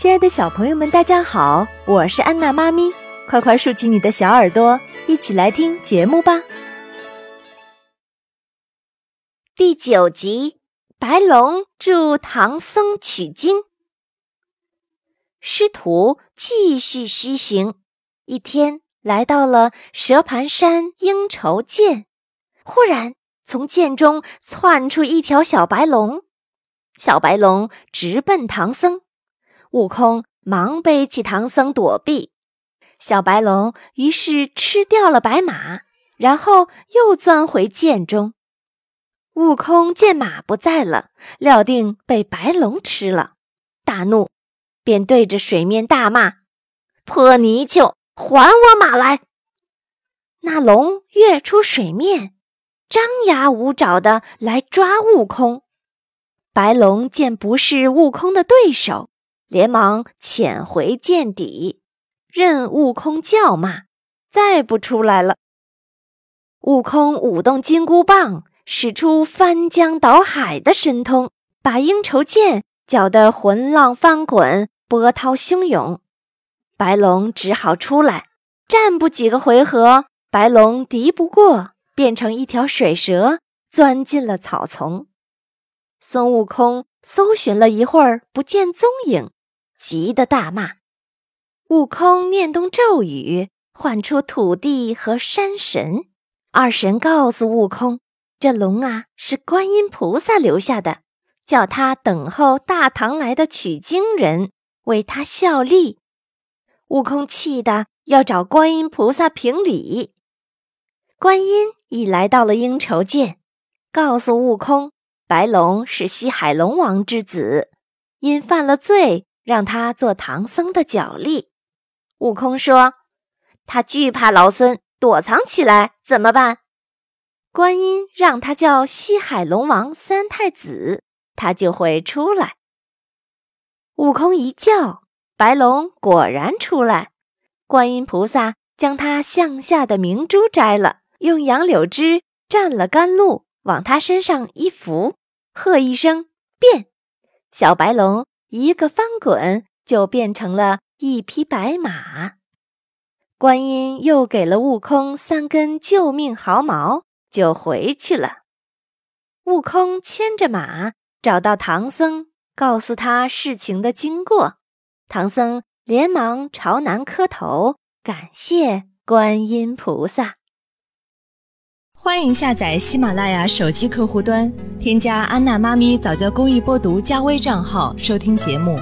亲爱的小朋友们，大家好，我是安娜妈咪，快快竖起你的小耳朵，一起来听节目吧。第九集，白龙助唐僧取经。师徒继续西行，一天来到了蛇盘山鹰愁涧，忽然从涧中窜出一条小白龙，小白龙直奔唐僧。悟空忙背起唐僧躲避，小白龙于是吃掉了白马，然后又钻回涧中。悟空见马不在了，料定被白龙吃了，大怒，便对着水面大骂：“泼泥鳅，还我马来！”那龙跃出水面，张牙舞爪的来抓悟空。白龙见不是悟空的对手。连忙潜回见底，任悟空叫骂，再不出来了。悟空舞动金箍棒，使出翻江倒海的神通，把鹰愁剑搅得浑浪翻滚，波涛汹涌。白龙只好出来，战不几个回合，白龙敌不过，变成一条水蛇，钻进了草丛。孙悟空搜寻了一会儿，不见踪影。急得大骂，悟空念动咒语，唤出土地和山神。二神告诉悟空，这龙啊是观音菩萨留下的，叫他等候大唐来的取经人为他效力。悟空气得要找观音菩萨评理。观音已来到了鹰愁涧，告诉悟空，白龙是西海龙王之子，因犯了罪。让他做唐僧的脚力。悟空说：“他惧怕老孙，躲藏起来，怎么办？”观音让他叫西海龙王三太子，他就会出来。悟空一叫，白龙果然出来。观音菩萨将他项下的明珠摘了，用杨柳枝蘸了甘露，往他身上一拂，喝一声“变”，小白龙。一个翻滚，就变成了一匹白马。观音又给了悟空三根救命毫毛，就回去了。悟空牵着马找到唐僧，告诉他事情的经过。唐僧连忙朝南磕头，感谢观音菩萨。欢迎下载喜马拉雅手机客户端，添加安娜妈咪早教公益播读加微账号收听节目。